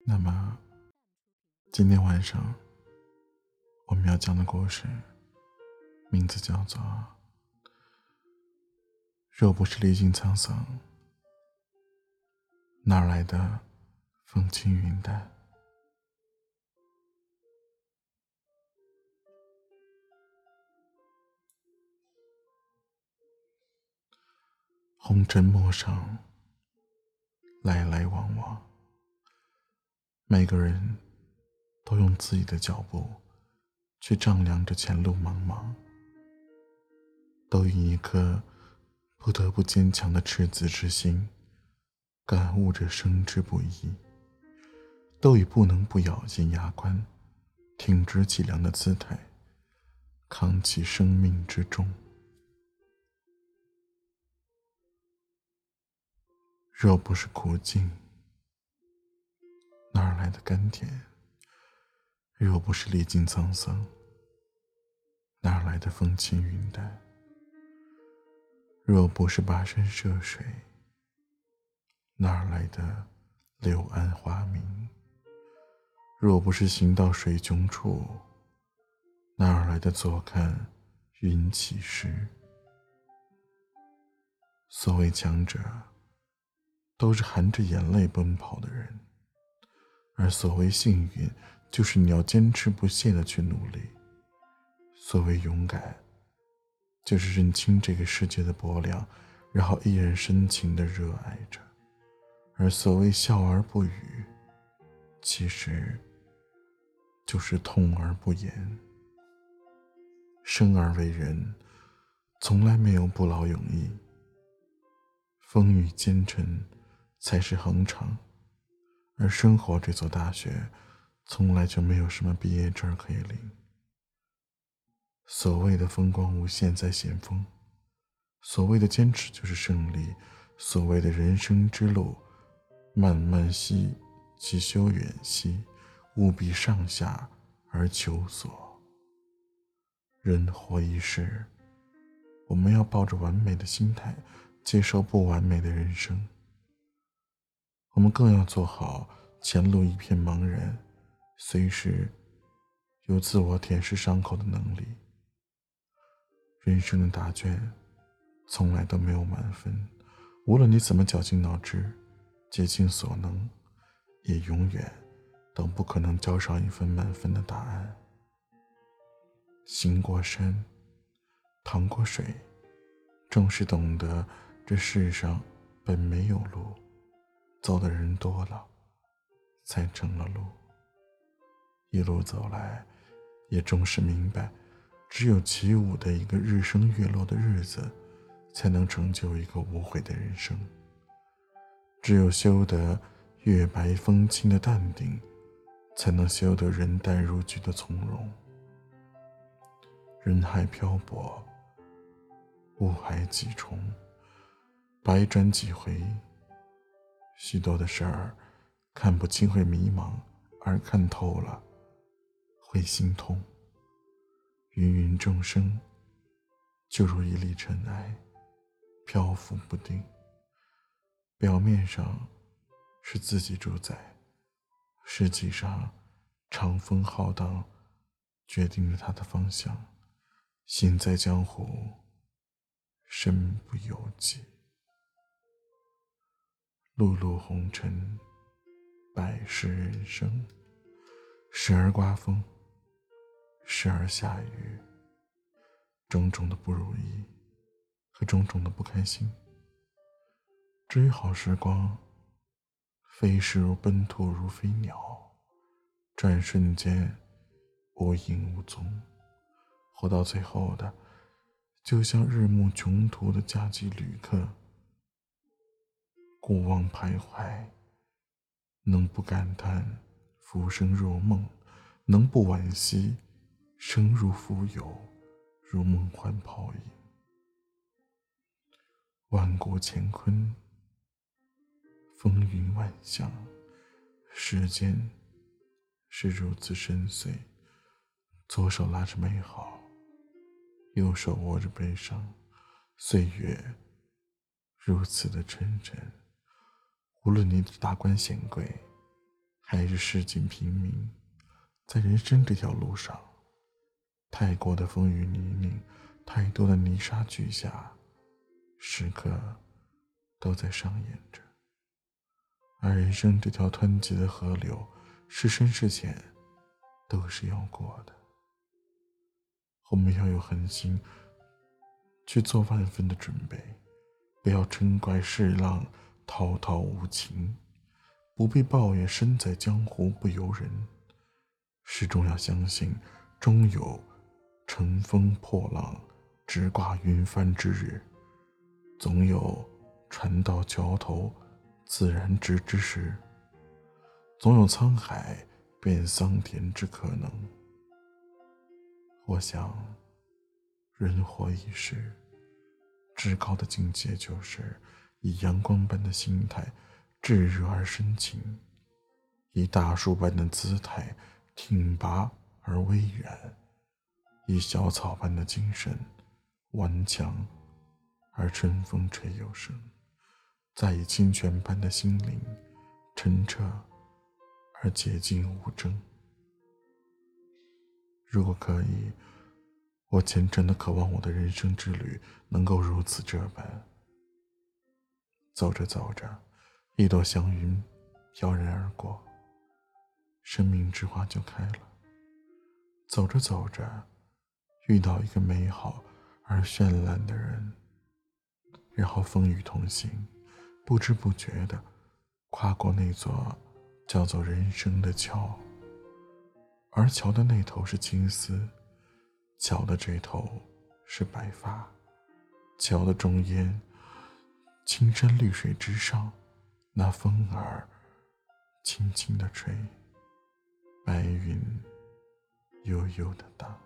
那么，今天晚上我们要讲的故事，名字叫做《若不是历经沧桑，哪来的风轻云淡》。红尘陌上，来来往往。每个人都用自己的脚步去丈量着前路茫茫，都以一颗不得不坚强的赤子之心感悟着生之不易，都以不能不咬紧牙关、挺直脊梁的姿态扛起生命之重。若不是苦境，哪来的甘甜？若不是历经沧桑，哪来的风轻云淡？若不是跋山涉水，哪来的柳暗花明？若不是行到水穷处，哪来的坐看云起时？所谓强者，都是含着眼泪奔跑的人。而所谓幸运，就是你要坚持不懈的去努力；所谓勇敢，就是认清这个世界的薄凉，然后依然深情的热爱着；而所谓笑而不语，其实就是痛而不言。生而为人，从来没有不劳永逸，风雨兼程才是恒常。而生活这座大学，从来就没有什么毕业证可以领。所谓的风光无限在险峰，所谓的坚持就是胜利，所谓的人生之路，漫漫兮其修远兮，务必上下而求索。人活一世，我们要抱着完美的心态，接受不完美的人生。我们更要做好前路一片茫然，随时有自我舔舐伤口的能力。人生的答卷从来都没有满分，无论你怎么绞尽脑汁、竭尽所能，也永远都不可能交上一份满分的答案。行过山，淌过水，正是懂得这世上本没有路。走的人多了，才成了路。一路走来，也终是明白，只有起舞的一个日升月落的日子，才能成就一个无悔的人生。只有修得月白风清的淡定，才能修得人淡如菊的从容。人海漂泊，雾海几重，百转几回。许多的事儿，看不清会迷茫，而看透了会心痛。芸芸众生，就如一粒尘埃，漂浮不定。表面上是自己主宰，实际上长风浩荡决定了他的方向。心在江湖，身不由己。碌碌红尘，百世人生，时而刮风，时而下雨，种种的不如意和种种的不开心。至于好时光，飞逝如奔兔如飞鸟，转瞬间无影无踪。活到最后的，就像日暮穷途的加急旅客。过往徘徊，能不感叹浮生若梦？能不惋惜生如浮游，如梦幻泡影？万古乾坤，风云万象，世间是如此深邃。左手拉着美好，右手握着悲伤，岁月如此的沉沉。无论你是大官显贵，还是市井平民，在人生这条路上，太过的风雨泥泞，太多的泥沙俱下，时刻都在上演着。而人生这条湍急的河流，是深是浅，都是要过的。我们要有恒心，去做万分的准备，不要嗔怪世浪滔滔无情。不必抱怨身在江湖不由人，始终要相信，终有乘风破浪、直挂云帆之日；总有船到桥头自然直之时；总有沧海变桑田之可能。我想，人活一世，至高的境界就是以阳光般的心态。炙热而深情，以大树般的姿态挺拔而巍然，以小草般的精神顽强而春风吹又生，再以清泉般的心灵澄澈而洁净无争。如果可以，我虔诚的渴望我的人生之旅能够如此这般，走着走着。一朵祥云飘然而过，生命之花就开了。走着走着，遇到一个美好而绚烂的人，然后风雨同行，不知不觉的跨过那座叫做人生的桥。而桥的那头是青丝，桥的这头是白发，桥的中间，青山绿水之上。那风儿轻轻的吹，白云悠悠的荡。